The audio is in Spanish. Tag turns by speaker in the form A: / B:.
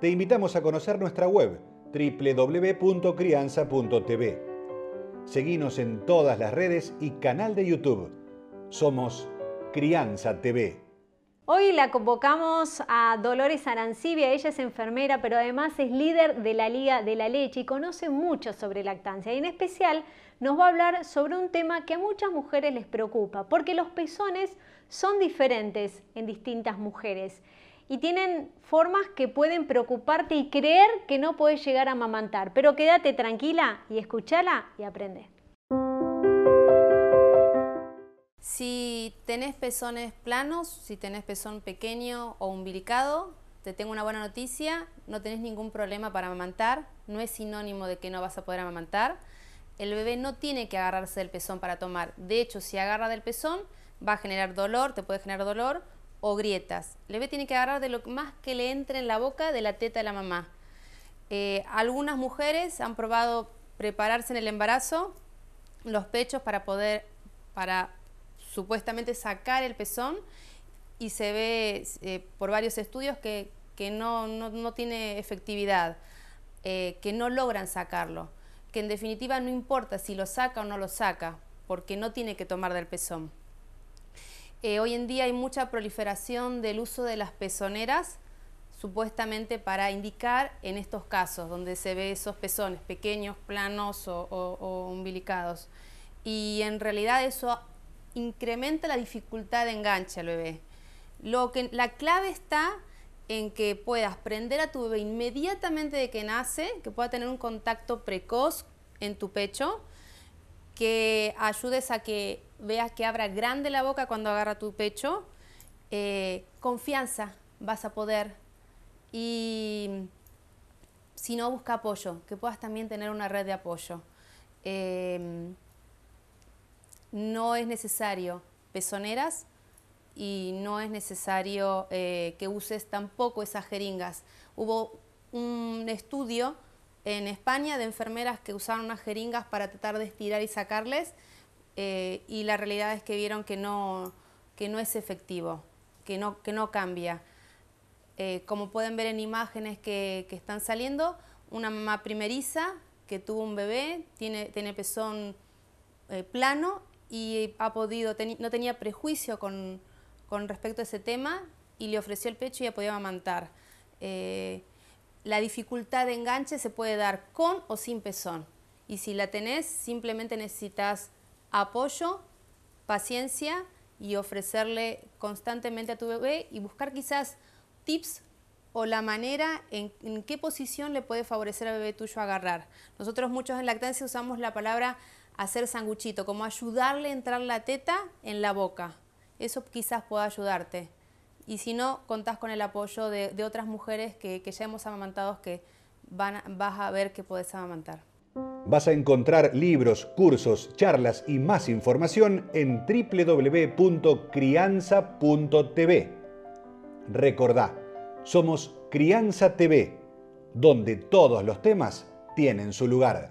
A: te invitamos a conocer nuestra web www.crianza.tv. Seguimos en todas las redes y canal de YouTube. Somos Crianza TV.
B: Hoy la convocamos a Dolores Arancibia, ella es enfermera, pero además es líder de la Liga de la Leche y conoce mucho sobre lactancia. Y en especial nos va a hablar sobre un tema que a muchas mujeres les preocupa, porque los pezones son diferentes en distintas mujeres y tienen formas que pueden preocuparte y creer que no puedes llegar a amamantar. Pero quédate tranquila y escúchala y aprende.
C: Si tenés pezones planos, si tenés pezón pequeño o umbilicado, te tengo una buena noticia, no tenés ningún problema para amamantar, no es sinónimo de que no vas a poder amamantar. El bebé no tiene que agarrarse del pezón para tomar. De hecho, si agarra del pezón, va a generar dolor, te puede generar dolor o grietas. El bebé tiene que agarrar de lo más que le entre en la boca de la teta de la mamá. Eh, algunas mujeres han probado prepararse en el embarazo los pechos para poder, para supuestamente sacar el pezón y se ve eh, por varios estudios que, no, tiene efectividad, eh, que no logran sacarlo, que en definitiva no importa si lo saca o no lo saca, porque no tiene que tomar del pezón. Eh, hoy en día hay mucha proliferación del uso de las pezoneras, supuestamente para indicar en estos casos donde se ve esos pezones pequeños, planos o, umbilicados. Y en realidad eso incrementa la dificultad de enganche al bebé. Lo que, la clave está en que puedas prender a tu bebé inmediatamente de que nace, que pueda tener un contacto precoz en tu pecho, que ayudes a que veas que abra grande la boca cuando agarra tu pecho, eh, confianza vas a poder y si no busca apoyo, que puedas también tener una red de apoyo. Em, no es necesario pezoneras y no es necesario eh, que uses tampoco esas jeringas. Hubo un estudio en España de enfermeras que usaron unas jeringas para tratar de estirar y sacarles eh, y la realidad es que vieron que no, que no es efectivo, que no, que no cambia. Eh, como pueden ver en imágenes que, que, están saliendo, una mamá primeriza que tuvo un bebé, tiene, tiene pezón eh, plano y ha podido, no tenía prejuicio con, con, respecto a ese tema y le ofreció el pecho y ya podía amamantar. La dificultad de enganche se puede dar con o sin pezón. Y si la tenés, simplemente necesitas apoyo, paciencia y ofrecerle constantemente a tu bebé y buscar quizás tips o la manera en, qué posición le puede favorecer al bebé tuyo agarrar. Nosotros muchos en lactancia usamos la palabra hacer sanguchito, como ayudarle a entrar la teta en la boca. Eso quizás pueda ayudarte y si no, contás con el apoyo de, otras mujeres que, ya hemos amamantado que vas a ver que puedes amamantar.
A: Vas a encontrar libros, cursos, charlas y más información en www.crianza.tv. Recordá, somos Crianza TV, donde todos los temas tienen su lugar.